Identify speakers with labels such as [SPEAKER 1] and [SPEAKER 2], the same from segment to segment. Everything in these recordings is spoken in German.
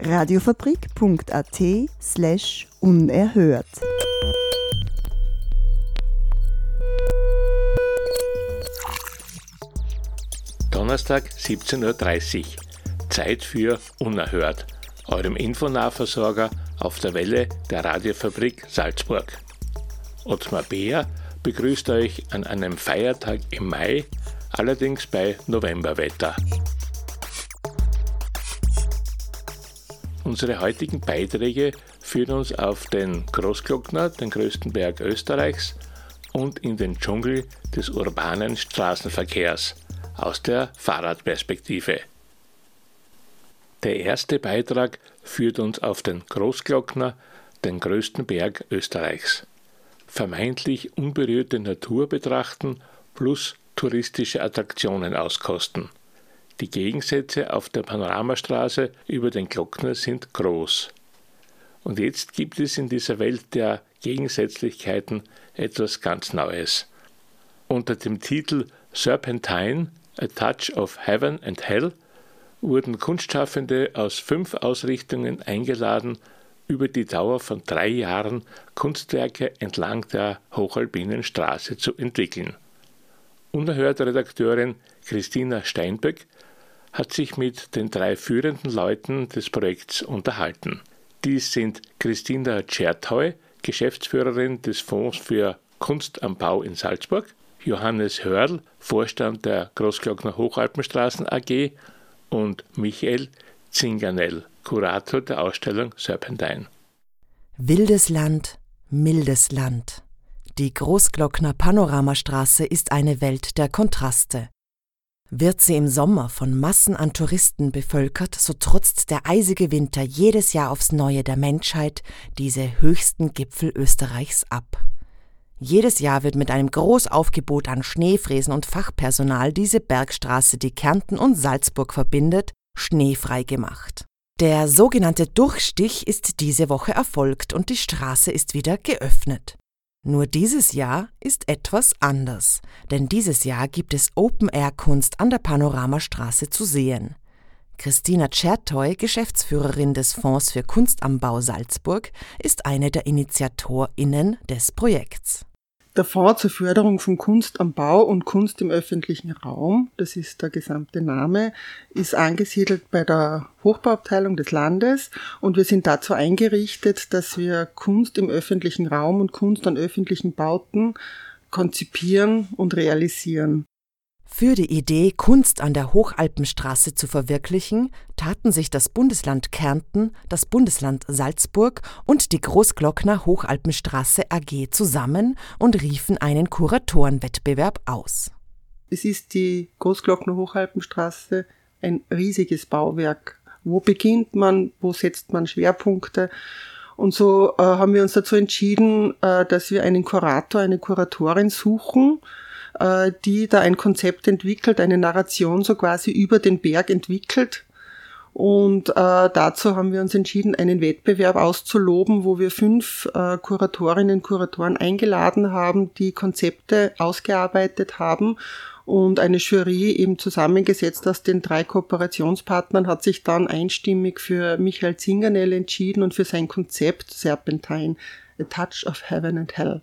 [SPEAKER 1] Radiofabrik.at slash unerhört.
[SPEAKER 2] Donnerstag 17.30 Uhr. Zeit für Unerhört, eurem Infonahversorger auf der Welle der Radiofabrik Salzburg. Ottmar Beer begrüßt euch an einem Feiertag im Mai, allerdings bei Novemberwetter. Unsere heutigen Beiträge führen uns auf den Großglockner, den größten Berg Österreichs, und in den Dschungel des urbanen Straßenverkehrs aus der Fahrradperspektive. Der erste Beitrag führt uns auf den Großglockner, den größten Berg Österreichs. Vermeintlich unberührte Natur betrachten plus touristische Attraktionen auskosten. Die Gegensätze auf der Panoramastraße über den Glockner sind groß. Und jetzt gibt es in dieser Welt der Gegensätzlichkeiten etwas ganz Neues. Unter dem Titel Serpentine, A Touch of Heaven and Hell wurden Kunstschaffende aus fünf Ausrichtungen eingeladen, über die Dauer von drei Jahren Kunstwerke entlang der Hochalpinen Straße zu entwickeln. Unerhörte Redakteurin Christina Steinböck hat sich mit den drei führenden Leuten des Projekts unterhalten. Dies sind Christina Tschertau, Geschäftsführerin des Fonds für Kunst am Bau in Salzburg, Johannes Hörl, Vorstand der Großglockner Hochalpenstraßen AG und Michael Zinganell, Kurator der Ausstellung Serpentine.
[SPEAKER 3] Wildes Land, mildes Land. Die Großglockner Panoramastraße ist eine Welt der Kontraste. Wird sie im Sommer von Massen an Touristen bevölkert, so trotzt der eisige Winter jedes Jahr aufs Neue der Menschheit diese höchsten Gipfel Österreichs ab. Jedes Jahr wird mit einem Großaufgebot an Schneefräsen und Fachpersonal diese Bergstraße, die Kärnten und Salzburg verbindet, schneefrei gemacht. Der sogenannte Durchstich ist diese Woche erfolgt und die Straße ist wieder geöffnet. Nur dieses Jahr ist etwas anders, denn dieses Jahr gibt es Open-Air-Kunst an der Panoramastraße zu sehen. Christina Tschertoy, Geschäftsführerin des Fonds für Kunst am Bau Salzburg, ist eine der InitiatorInnen des Projekts.
[SPEAKER 4] Der Fonds zur Förderung von Kunst am Bau und Kunst im öffentlichen Raum, das ist der gesamte Name, ist angesiedelt bei der Hochbauabteilung des Landes und wir sind dazu eingerichtet, dass wir Kunst im öffentlichen Raum und Kunst an öffentlichen Bauten konzipieren und realisieren.
[SPEAKER 3] Für die Idee, Kunst an der Hochalpenstraße zu verwirklichen, taten sich das Bundesland Kärnten, das Bundesland Salzburg und die Großglockner Hochalpenstraße AG zusammen und riefen einen Kuratorenwettbewerb aus.
[SPEAKER 4] Es ist die Großglockner Hochalpenstraße ein riesiges Bauwerk. Wo beginnt man? Wo setzt man Schwerpunkte? Und so äh, haben wir uns dazu entschieden, äh, dass wir einen Kurator, eine Kuratorin suchen, äh, die da ein Konzept entwickelt, eine Narration so quasi über den Berg entwickelt. Und äh, dazu haben wir uns entschieden, einen Wettbewerb auszuloben, wo wir fünf äh, Kuratorinnen und Kuratoren eingeladen haben, die Konzepte ausgearbeitet haben. Und eine Jury eben zusammengesetzt aus den drei Kooperationspartnern hat sich dann einstimmig für Michael Zingernell entschieden und für sein Konzept Serpentine, A Touch of Heaven and Hell.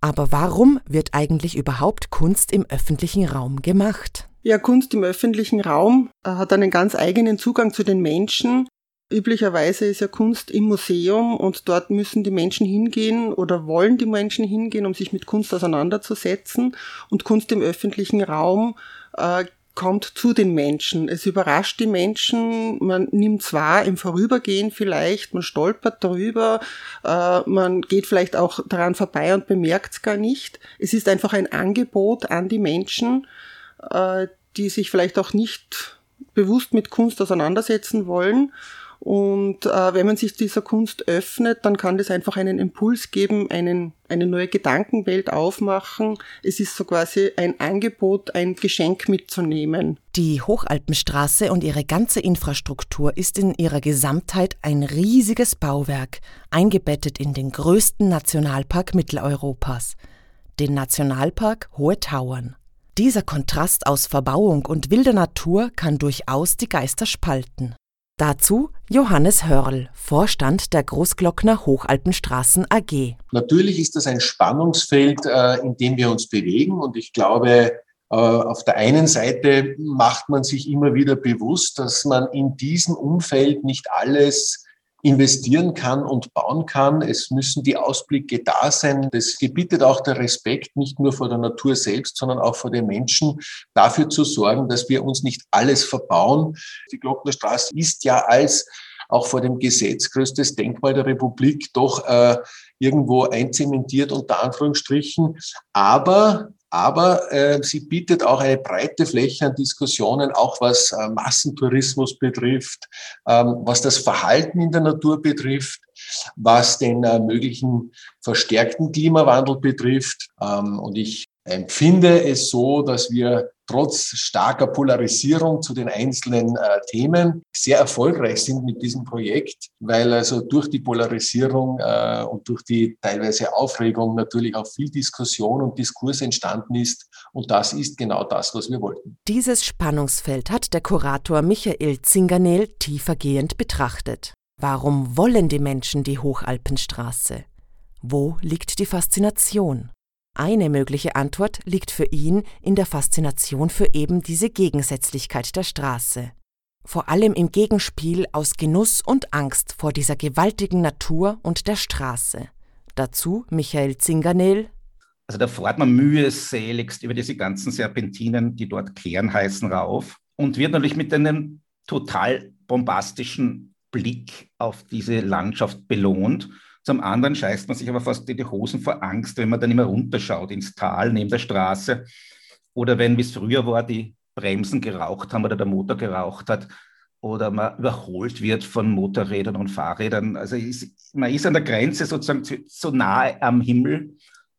[SPEAKER 3] Aber warum wird eigentlich überhaupt Kunst im öffentlichen Raum gemacht?
[SPEAKER 4] Ja, Kunst im öffentlichen Raum äh, hat einen ganz eigenen Zugang zu den Menschen. Üblicherweise ist ja Kunst im Museum und dort müssen die Menschen hingehen oder wollen die Menschen hingehen, um sich mit Kunst auseinanderzusetzen. Und Kunst im öffentlichen Raum äh, kommt zu den Menschen. Es überrascht die Menschen, man nimmt es wahr im Vorübergehen vielleicht, man stolpert darüber, äh, man geht vielleicht auch daran vorbei und bemerkt es gar nicht. Es ist einfach ein Angebot an die Menschen, äh, die sich vielleicht auch nicht bewusst mit Kunst auseinandersetzen wollen. Und äh, wenn man sich dieser Kunst öffnet, dann kann das einfach einen Impuls geben, einen, eine neue Gedankenwelt aufmachen. Es ist so quasi ein Angebot, ein Geschenk mitzunehmen.
[SPEAKER 3] Die Hochalpenstraße und ihre ganze Infrastruktur ist in ihrer Gesamtheit ein riesiges Bauwerk, eingebettet in den größten Nationalpark Mitteleuropas, den Nationalpark Hohe Tauern. Dieser Kontrast aus Verbauung und wilder Natur kann durchaus die Geister spalten. Dazu Johannes Hörl, Vorstand der Großglockner Hochalpenstraßen AG.
[SPEAKER 5] Natürlich ist das ein Spannungsfeld, äh, in dem wir uns bewegen und ich glaube, äh, auf der einen Seite macht man sich immer wieder bewusst, dass man in diesem Umfeld nicht alles investieren kann und bauen kann. Es müssen die Ausblicke da sein. Das gebietet auch der Respekt nicht nur vor der Natur selbst, sondern auch vor den Menschen, dafür zu sorgen, dass wir uns nicht alles verbauen. Die Glocknerstraße ist ja als auch vor dem Gesetz größtes Denkmal der Republik doch äh, irgendwo einzementiert unter Anführungsstrichen. Aber aber äh, sie bietet auch eine breite Fläche an Diskussionen, auch was äh, Massentourismus betrifft, ähm, was das Verhalten in der Natur betrifft, was den äh, möglichen verstärkten Klimawandel betrifft. Ähm, und ich empfinde es so, dass wir trotz starker Polarisierung zu den einzelnen äh, Themen sehr erfolgreich sind mit diesem Projekt, weil also durch die Polarisierung äh, und durch die teilweise Aufregung natürlich auch viel Diskussion und Diskurs entstanden ist. Und das ist genau das, was wir wollten.
[SPEAKER 3] Dieses Spannungsfeld hat der Kurator Michael Zinganel tiefergehend betrachtet. Warum wollen die Menschen die Hochalpenstraße? Wo liegt die Faszination? Eine mögliche Antwort liegt für ihn in der Faszination für eben diese Gegensätzlichkeit der Straße. Vor allem im Gegenspiel aus Genuss und Angst vor dieser gewaltigen Natur und der Straße. Dazu Michael Zinganel.
[SPEAKER 6] Also da fährt man mühseligst über diese ganzen Serpentinen, die dort kehren heißen, rauf und wird natürlich mit einem total bombastischen Blick auf diese Landschaft belohnt zum anderen scheißt man sich aber fast in die Hosen vor Angst, wenn man dann immer runterschaut ins Tal neben der Straße. Oder wenn, wie es früher war, die Bremsen geraucht haben oder der Motor geraucht hat oder man überholt wird von Motorrädern und Fahrrädern. Also ist, man ist an der Grenze sozusagen so nahe am Himmel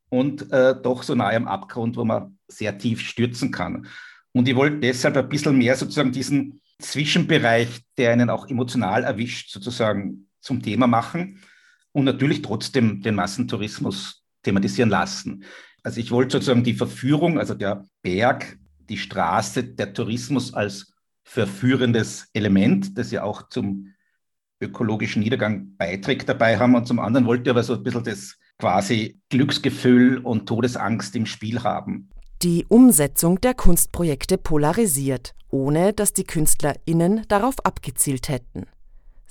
[SPEAKER 6] und äh, doch so nahe am Abgrund, wo man sehr tief stürzen kann. Und ich wollte deshalb ein bisschen mehr sozusagen diesen Zwischenbereich, der einen auch emotional erwischt, sozusagen zum Thema machen und natürlich trotzdem den Massentourismus thematisieren lassen. Also ich wollte sozusagen die Verführung, also der Berg, die Straße, der Tourismus als verführendes Element, das ja auch zum ökologischen Niedergang beiträgt dabei haben. Und zum anderen wollte ich aber so ein bisschen das quasi Glücksgefühl und Todesangst im Spiel haben.
[SPEAKER 3] Die Umsetzung der Kunstprojekte polarisiert, ohne dass die KünstlerInnen darauf abgezielt hätten.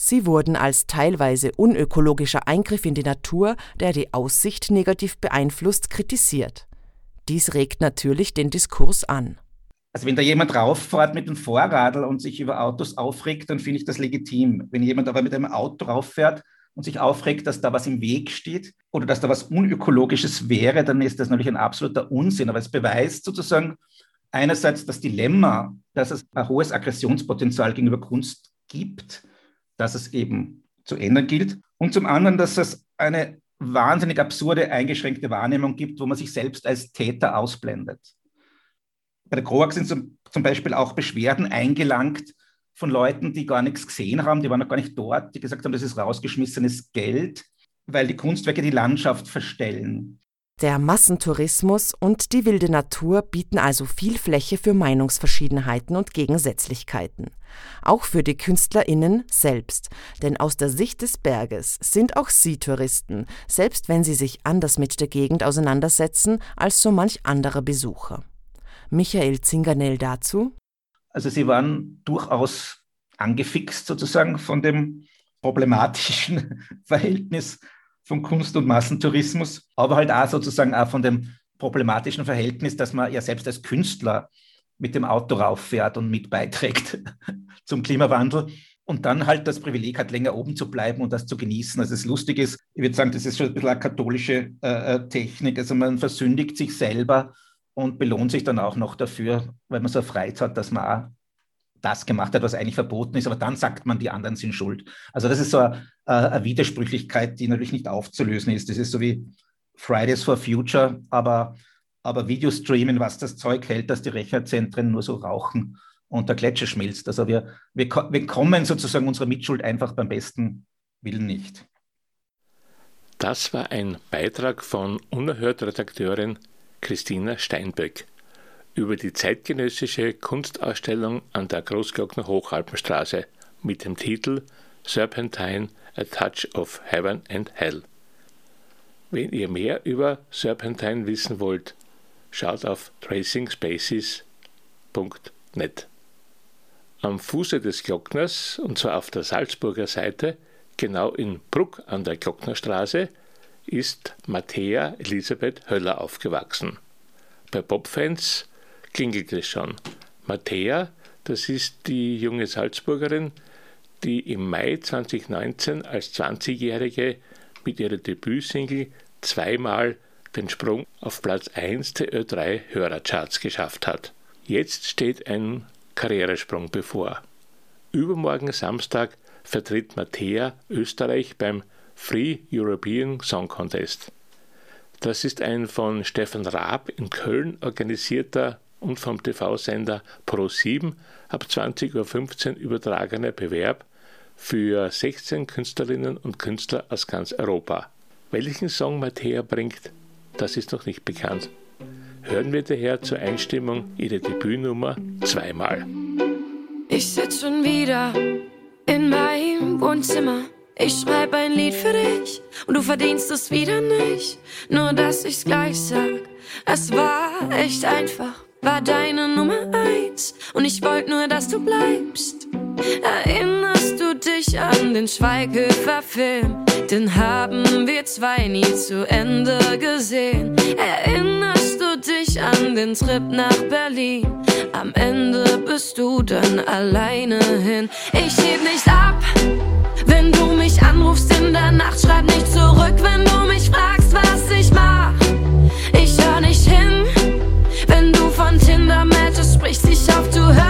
[SPEAKER 3] Sie wurden als teilweise unökologischer Eingriff in die Natur, der die Aussicht negativ beeinflusst, kritisiert. Dies regt natürlich den Diskurs an.
[SPEAKER 6] Also wenn da jemand rauffährt mit dem Vorradl und sich über Autos aufregt, dann finde ich das legitim. Wenn jemand aber mit einem Auto rauffährt und sich aufregt, dass da was im Weg steht oder dass da was Unökologisches wäre, dann ist das natürlich ein absoluter Unsinn. Aber es beweist sozusagen einerseits das Dilemma, dass es ein hohes Aggressionspotenzial gegenüber Kunst gibt dass es eben zu ändern gilt. Und zum anderen, dass es eine wahnsinnig absurde, eingeschränkte Wahrnehmung gibt, wo man sich selbst als Täter ausblendet. Bei der CROAG sind zum, zum Beispiel auch Beschwerden eingelangt von Leuten, die gar nichts gesehen haben, die waren noch gar nicht dort, die gesagt haben, das ist rausgeschmissenes Geld, weil die Kunstwerke die Landschaft verstellen.
[SPEAKER 3] Der Massentourismus und die wilde Natur bieten also viel Fläche für Meinungsverschiedenheiten und Gegensätzlichkeiten. Auch für die KünstlerInnen selbst. Denn aus der Sicht des Berges sind auch sie Touristen, selbst wenn sie sich anders mit der Gegend auseinandersetzen als so manch anderer Besucher. Michael Zinganell dazu.
[SPEAKER 6] Also sie waren durchaus angefixt sozusagen von dem problematischen Verhältnis von Kunst- und Massentourismus, aber halt auch sozusagen auch von dem problematischen Verhältnis, dass man ja selbst als Künstler mit dem Auto rauffährt und mit beiträgt zum Klimawandel und dann halt das Privileg hat, länger oben zu bleiben und das zu genießen. Also es lustig ist, ich würde sagen, das ist schon ein bisschen eine katholische äh, äh, Technik. Also man versündigt sich selber und belohnt sich dann auch noch dafür, weil man so Freiheit hat, dass man auch das gemacht hat, was eigentlich verboten ist, aber dann sagt man, die anderen sind schuld. Also das ist so eine, eine Widersprüchlichkeit, die natürlich nicht aufzulösen ist. Das ist so wie Fridays for Future, aber, aber Videostreamen, was das Zeug hält, dass die Rechnerzentren nur so rauchen und der Gletscher schmilzt. Also wir, wir, wir kommen sozusagen unserer Mitschuld einfach beim besten Willen nicht.
[SPEAKER 2] Das war ein Beitrag von Unerhört-Redakteurin Christina Steinböck über die zeitgenössische Kunstausstellung an der Großglockner Hochalpenstraße mit dem Titel Serpentine A Touch of Heaven and Hell. Wenn ihr mehr über Serpentine wissen wollt, schaut auf tracingspaces.net. Am Fuße des Glockners, und zwar auf der Salzburger Seite, genau in Bruck an der Glocknerstraße, ist Matthäa Elisabeth Höller aufgewachsen. Bei Popfans klingelt es schon. Matthäa, das ist die junge Salzburgerin, die im Mai 2019 als 20-Jährige mit ihrer Debütsingle zweimal den Sprung auf Platz 1 der Ö3 Hörercharts geschafft hat. Jetzt steht ein Karrieresprung bevor. Übermorgen Samstag vertritt Matthäa Österreich beim Free European Song Contest. Das ist ein von Stefan Raab in Köln organisierter und vom TV-Sender Pro7 ab 20.15 Uhr übertragener Bewerb für 16 Künstlerinnen und Künstler aus ganz Europa. Welchen Song Mattea bringt, das ist noch nicht bekannt. Hören wir daher zur Einstimmung ihre Debütnummer zweimal.
[SPEAKER 7] Ich sitz schon wieder in meinem Wohnzimmer. Ich schreib ein Lied für dich und du verdienst es wieder nicht. Nur dass ich's gleich sag, es war echt einfach war deine Nummer eins und ich wollte nur, dass du bleibst. Erinnerst du dich an den Schweighöfer-Film? Den haben wir zwei nie zu Ende gesehen. Erinnerst du dich an den Trip nach Berlin? Am Ende bist du dann alleine hin. Ich heb nicht ab, wenn du mich anrufst in der Nacht. Schreib nicht zurück, wenn du mich fragst, was ich mach. Ich hör nicht hin yourself to her.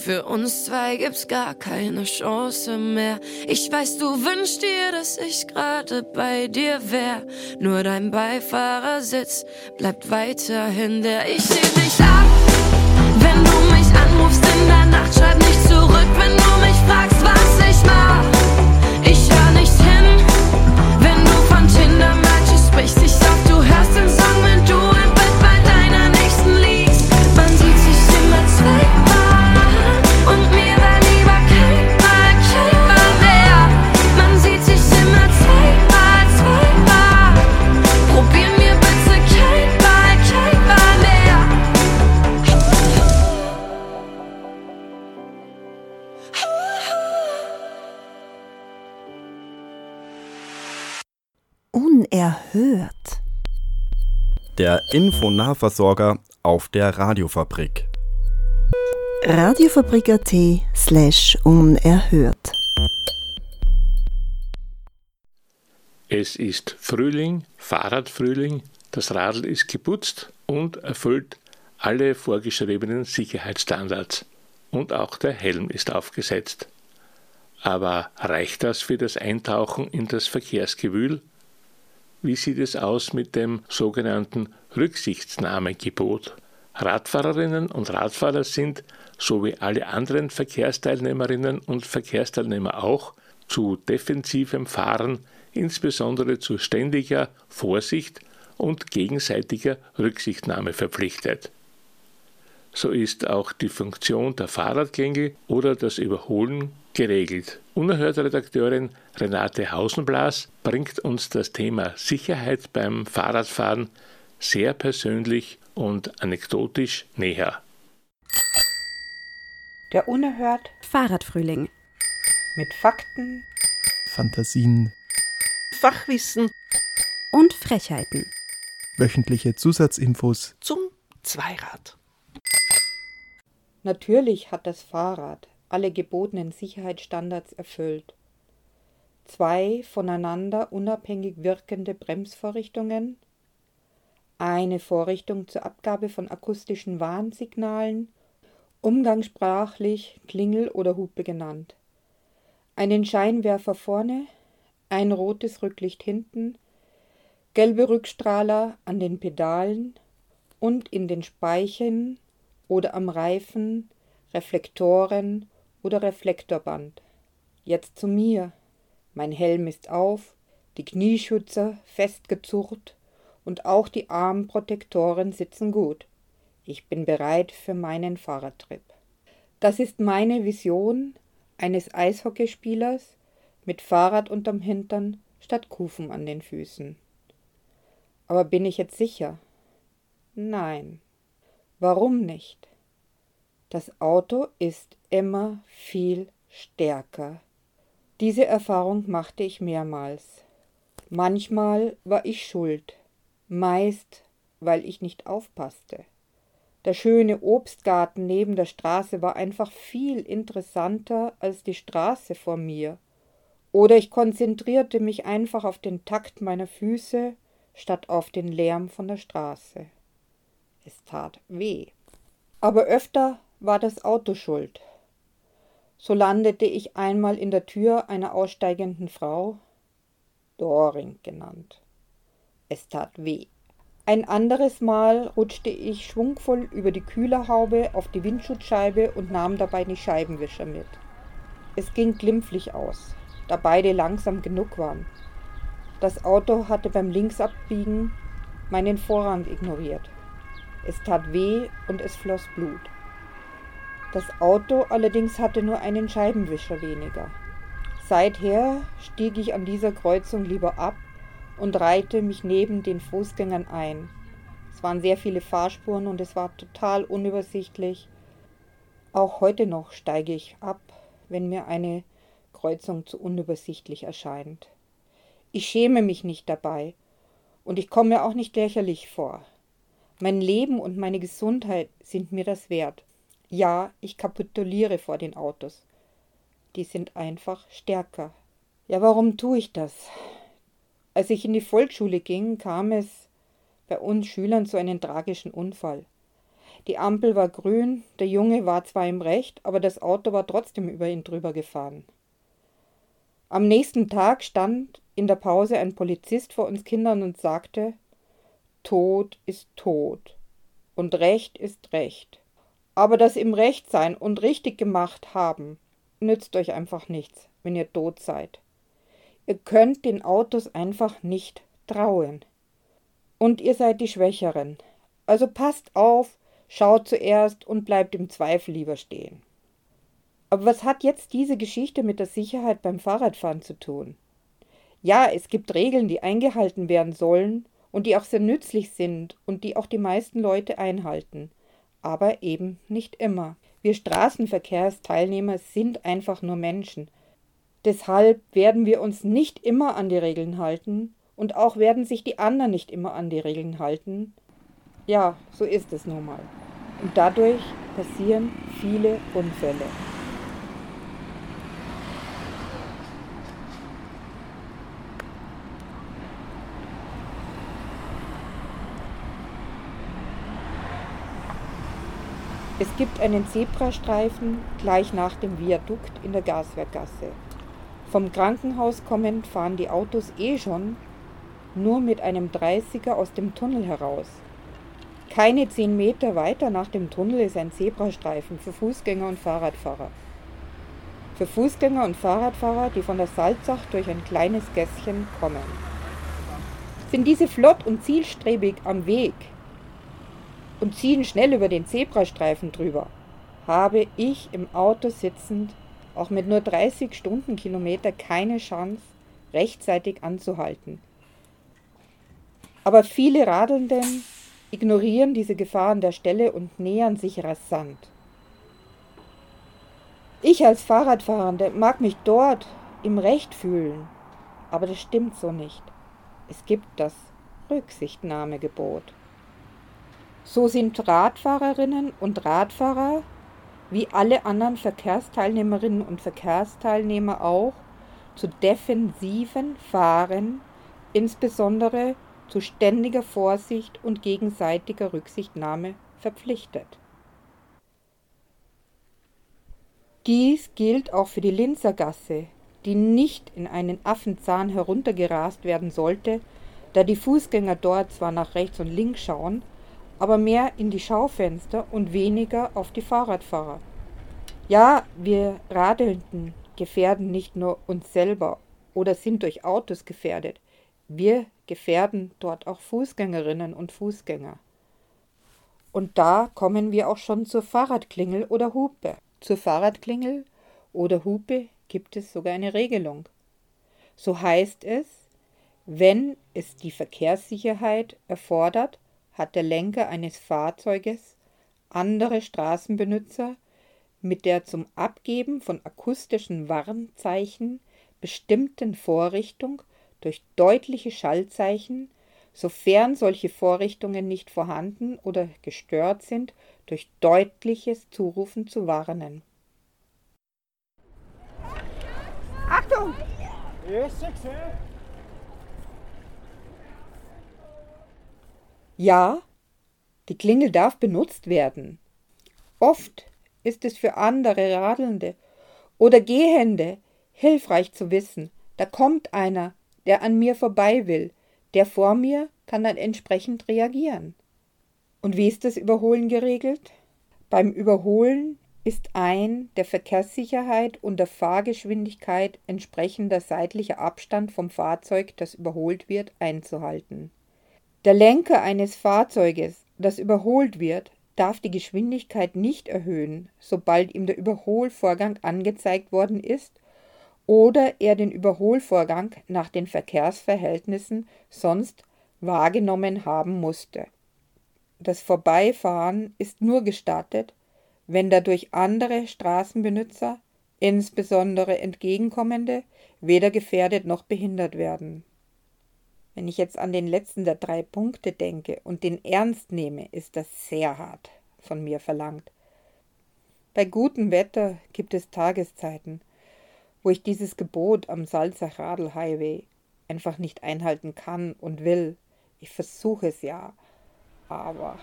[SPEAKER 7] Für uns zwei gibt's gar keine Chance mehr. Ich weiß, du wünschst dir, dass ich gerade bei dir wär. Nur dein Beifahrersitz bleibt weiterhin der. Ich seh dich ab, wenn du mich anrufst in der Nacht. Schreib nicht zurück, wenn du mich
[SPEAKER 1] Unerhört.
[SPEAKER 8] Der Infonahversorger auf der Radiofabrik.
[SPEAKER 1] Radiofabrik.at slash unerhört.
[SPEAKER 2] Es ist Frühling, Fahrradfrühling, das Radl ist geputzt und erfüllt alle vorgeschriebenen Sicherheitsstandards. Und auch der Helm ist aufgesetzt. Aber reicht das für das Eintauchen in das Verkehrsgewühl? Wie sieht es aus mit dem sogenannten Rücksichtsnahmegebot? Radfahrerinnen und Radfahrer sind, so wie alle anderen Verkehrsteilnehmerinnen und Verkehrsteilnehmer auch, zu defensivem Fahren, insbesondere zu ständiger Vorsicht und gegenseitiger Rücksichtnahme verpflichtet. So ist auch die Funktion der Fahrradgänge oder das Überholen geregelt. Unerhörte Redakteurin Renate Hausenblas bringt uns das Thema Sicherheit beim Fahrradfahren sehr persönlich und anekdotisch näher.
[SPEAKER 9] Der Unerhört
[SPEAKER 10] Fahrradfrühling.
[SPEAKER 9] Mit Fakten,
[SPEAKER 11] Fantasien,
[SPEAKER 12] Fachwissen
[SPEAKER 10] und Frechheiten.
[SPEAKER 11] Wöchentliche Zusatzinfos
[SPEAKER 12] zum Zweirad.
[SPEAKER 9] Natürlich hat das Fahrrad alle gebotenen Sicherheitsstandards erfüllt. Zwei voneinander unabhängig wirkende Bremsvorrichtungen, eine Vorrichtung zur Abgabe von akustischen Warnsignalen, umgangssprachlich Klingel oder Hupe genannt, einen Scheinwerfer vorne, ein rotes Rücklicht hinten, gelbe Rückstrahler an den Pedalen und in den Speichen oder am Reifen, Reflektoren oder Reflektorband. Jetzt zu mir. Mein Helm ist auf, die Knieschützer festgezurrt und auch die Armprotektoren sitzen gut. Ich bin bereit für meinen Fahrradtrip. Das ist meine Vision eines Eishockeyspielers mit Fahrrad unterm Hintern statt Kufen an den Füßen. Aber bin ich jetzt sicher? Nein. Warum nicht? Das Auto ist immer viel stärker. Diese Erfahrung machte ich mehrmals. Manchmal war ich schuld, meist weil ich nicht aufpasste. Der schöne Obstgarten neben der Straße war einfach viel interessanter als die Straße vor mir. Oder ich konzentrierte mich einfach auf den Takt meiner Füße statt auf den Lärm von der Straße. Es tat weh. Aber öfter war das Auto schuld. So landete ich einmal in der Tür einer aussteigenden Frau, Doring genannt. Es tat weh. Ein anderes Mal rutschte ich schwungvoll über die Kühlerhaube auf die Windschutzscheibe und nahm dabei die Scheibenwischer mit. Es ging glimpflich aus, da beide langsam genug waren. Das Auto hatte beim Linksabbiegen meinen Vorrang ignoriert. Es tat weh und es floss Blut. Das Auto allerdings hatte nur einen Scheibenwischer weniger. Seither stieg ich an dieser Kreuzung lieber ab und reihte mich neben den Fußgängern ein. Es waren sehr viele Fahrspuren und es war total unübersichtlich. Auch heute noch steige ich ab, wenn mir eine Kreuzung zu unübersichtlich erscheint. Ich schäme mich nicht dabei und ich komme mir auch nicht lächerlich vor. Mein Leben und meine Gesundheit sind mir das wert. Ja, ich kapituliere vor den Autos. Die sind einfach stärker. Ja, warum tue ich das? Als ich in die Volksschule ging, kam es bei uns Schülern zu einem tragischen Unfall. Die Ampel war grün, der Junge war zwar im Recht, aber das Auto war trotzdem über ihn drüber gefahren. Am nächsten Tag stand in der Pause ein Polizist vor uns Kindern und sagte, Tod ist Tod und Recht ist Recht. Aber das im Recht sein und richtig gemacht haben, nützt euch einfach nichts, wenn ihr tot seid. Ihr könnt den Autos einfach nicht trauen. Und ihr seid die Schwächeren. Also passt auf, schaut zuerst und bleibt im Zweifel lieber stehen. Aber was hat jetzt diese Geschichte mit der Sicherheit beim Fahrradfahren zu tun? Ja, es gibt Regeln, die eingehalten werden sollen und die auch sehr nützlich sind und die auch die meisten Leute einhalten aber eben nicht immer. Wir Straßenverkehrsteilnehmer sind einfach nur Menschen. Deshalb werden wir uns nicht immer an die Regeln halten Und auch werden sich die anderen nicht immer an die Regeln halten. Ja, so ist es nun mal. Und dadurch passieren viele Unfälle. Es gibt einen Zebrastreifen gleich nach dem Viadukt in der Gaswerkgasse. Vom Krankenhaus kommend fahren die Autos eh schon nur mit einem 30er aus dem Tunnel heraus. Keine zehn Meter weiter nach dem Tunnel ist ein Zebrastreifen für Fußgänger und Fahrradfahrer. Für Fußgänger und Fahrradfahrer, die von der Salzach durch ein kleines Gässchen kommen. Sind diese flott und zielstrebig am Weg, und ziehen schnell über den Zebrastreifen drüber, habe ich im Auto sitzend auch mit nur 30 Stundenkilometer keine Chance, rechtzeitig anzuhalten. Aber viele Radelnden ignorieren diese Gefahr an der Stelle und nähern sich rasant. Ich als Fahrradfahrende mag mich dort im Recht fühlen, aber das stimmt so nicht. Es gibt das Rücksichtnahmegebot. So sind Radfahrerinnen und Radfahrer wie alle anderen Verkehrsteilnehmerinnen und Verkehrsteilnehmer auch zu defensiven Fahren, insbesondere zu ständiger Vorsicht und gegenseitiger Rücksichtnahme verpflichtet. Dies gilt auch für die Linzergasse, die nicht in einen Affenzahn heruntergerast werden sollte, da die Fußgänger dort zwar nach rechts und links schauen, aber mehr in die Schaufenster und weniger auf die Fahrradfahrer. Ja, wir Radelnden gefährden nicht nur uns selber oder sind durch Autos gefährdet, wir gefährden dort auch Fußgängerinnen und Fußgänger. Und da kommen wir auch schon zur Fahrradklingel oder Hupe. Zur Fahrradklingel oder Hupe gibt es sogar eine Regelung. So heißt es, wenn es die Verkehrssicherheit erfordert, hat der Lenker eines Fahrzeuges andere Straßenbenutzer mit der zum Abgeben von akustischen Warnzeichen bestimmten Vorrichtung durch deutliche Schallzeichen, sofern solche Vorrichtungen nicht vorhanden oder gestört sind, durch deutliches Zurufen zu warnen.
[SPEAKER 13] Achtung!
[SPEAKER 9] Ja, die Klingel darf benutzt werden. Oft ist es für andere Radelnde oder Gehende hilfreich zu wissen, da kommt einer, der an mir vorbei will, der vor mir kann dann entsprechend reagieren. Und wie ist das Überholen geregelt? Beim Überholen ist ein der Verkehrssicherheit und der Fahrgeschwindigkeit entsprechender seitlicher Abstand vom Fahrzeug, das überholt wird, einzuhalten. Der Lenker eines Fahrzeuges, das überholt wird, darf die Geschwindigkeit nicht erhöhen, sobald ihm der Überholvorgang angezeigt worden ist oder er den Überholvorgang nach den Verkehrsverhältnissen sonst wahrgenommen haben musste. Das Vorbeifahren ist nur gestattet, wenn dadurch andere Straßenbenutzer, insbesondere entgegenkommende, weder gefährdet noch behindert werden. Wenn ich jetzt an den letzten der drei Punkte denke und den ernst nehme, ist das sehr hart von mir verlangt. Bei gutem Wetter gibt es Tageszeiten, wo ich dieses Gebot am Salzach Radl Highway einfach nicht einhalten kann und will. Ich versuche es ja, aber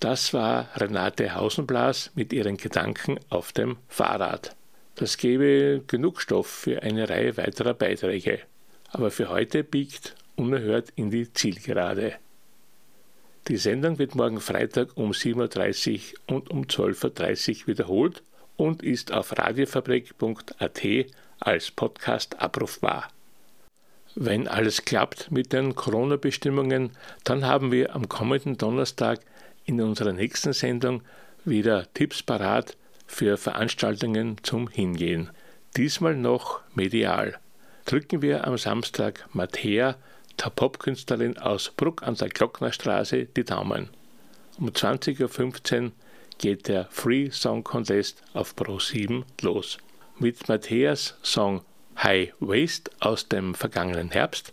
[SPEAKER 2] Das war Renate Hausenblas mit ihren Gedanken auf dem Fahrrad. Das gäbe genug Stoff für eine Reihe weiterer Beiträge, aber für heute biegt unerhört in die Zielgerade. Die Sendung wird morgen Freitag um 7.30 Uhr und um 12.30 Uhr wiederholt und ist auf radiofabrik.at als Podcast abrufbar. Wenn alles klappt mit den Corona-Bestimmungen, dann haben wir am kommenden Donnerstag in unserer nächsten Sendung wieder Tipps parat für Veranstaltungen zum Hingehen. Diesmal noch medial. Drücken wir am Samstag Matthäa,
[SPEAKER 7] der Popkünstlerin aus Bruck an der Glocknerstraße, die Daumen. Um 20.15 Uhr geht der Free Song Contest auf Pro 7 los. Mit Matthäas Song High Waist aus dem vergangenen Herbst